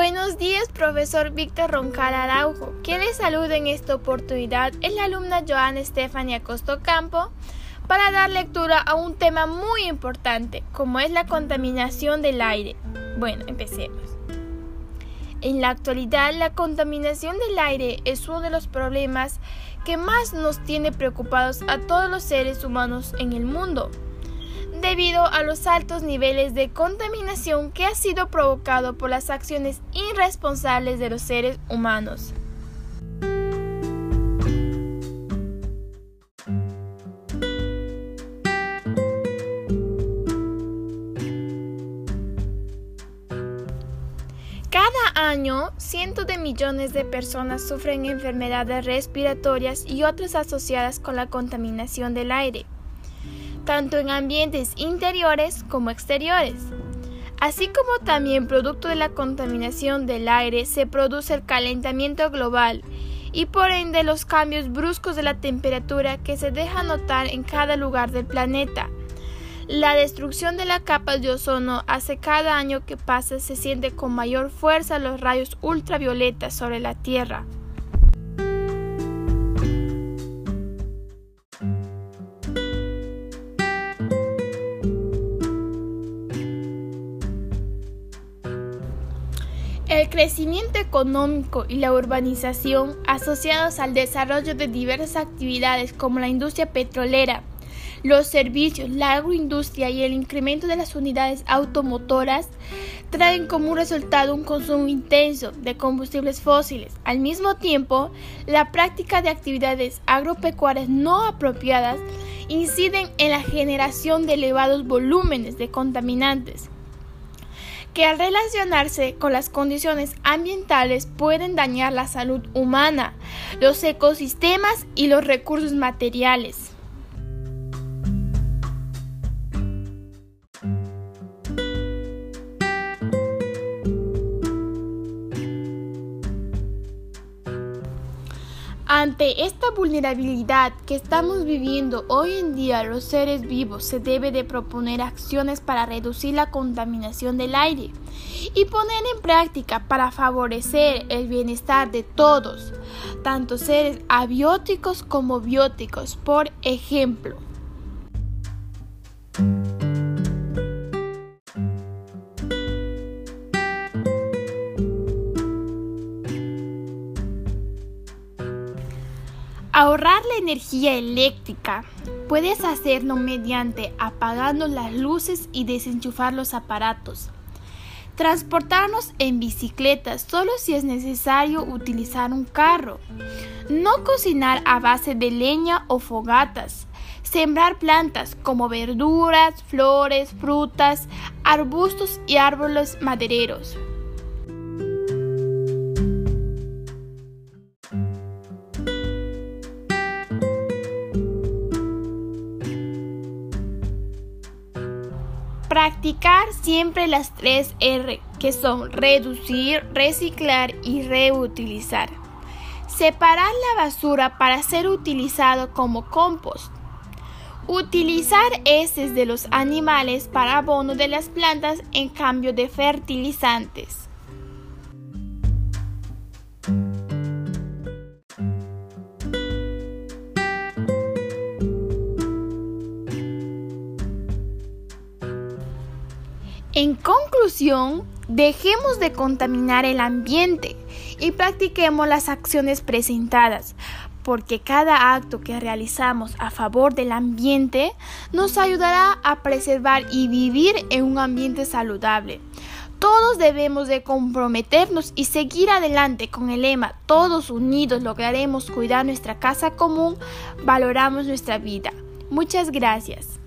Buenos días, profesor Víctor Roncal Araujo. Quien le saluda en esta oportunidad es la alumna Joana Estefania Costocampo para dar lectura a un tema muy importante, como es la contaminación del aire. Bueno, empecemos. En la actualidad, la contaminación del aire es uno de los problemas que más nos tiene preocupados a todos los seres humanos en el mundo debido a los altos niveles de contaminación que ha sido provocado por las acciones irresponsables de los seres humanos. Cada año, cientos de millones de personas sufren enfermedades respiratorias y otras asociadas con la contaminación del aire tanto en ambientes interiores como exteriores. Así como también producto de la contaminación del aire se produce el calentamiento global y por ende los cambios bruscos de la temperatura que se deja notar en cada lugar del planeta. La destrucción de la capa de ozono hace cada año que pasa se siente con mayor fuerza los rayos ultravioletas sobre la Tierra. El crecimiento económico y la urbanización asociados al desarrollo de diversas actividades como la industria petrolera, los servicios, la agroindustria y el incremento de las unidades automotoras traen como resultado un consumo intenso de combustibles fósiles. Al mismo tiempo, la práctica de actividades agropecuarias no apropiadas inciden en la generación de elevados volúmenes de contaminantes que al relacionarse con las condiciones ambientales pueden dañar la salud humana, los ecosistemas y los recursos materiales. Ante esta vulnerabilidad que estamos viviendo hoy en día los seres vivos se debe de proponer acciones para reducir la contaminación del aire y poner en práctica para favorecer el bienestar de todos, tanto seres abióticos como bióticos, por ejemplo. Ahorrar la energía eléctrica. Puedes hacerlo mediante apagando las luces y desenchufar los aparatos. Transportarnos en bicicleta solo si es necesario utilizar un carro. No cocinar a base de leña o fogatas. Sembrar plantas como verduras, flores, frutas, arbustos y árboles madereros. Practicar siempre las tres R, que son reducir, reciclar y reutilizar. Separar la basura para ser utilizado como compost. Utilizar heces de los animales para abono de las plantas en cambio de fertilizantes. En conclusión, dejemos de contaminar el ambiente y practiquemos las acciones presentadas, porque cada acto que realizamos a favor del ambiente nos ayudará a preservar y vivir en un ambiente saludable. Todos debemos de comprometernos y seguir adelante con el lema Todos unidos lograremos cuidar nuestra casa común, valoramos nuestra vida. Muchas gracias.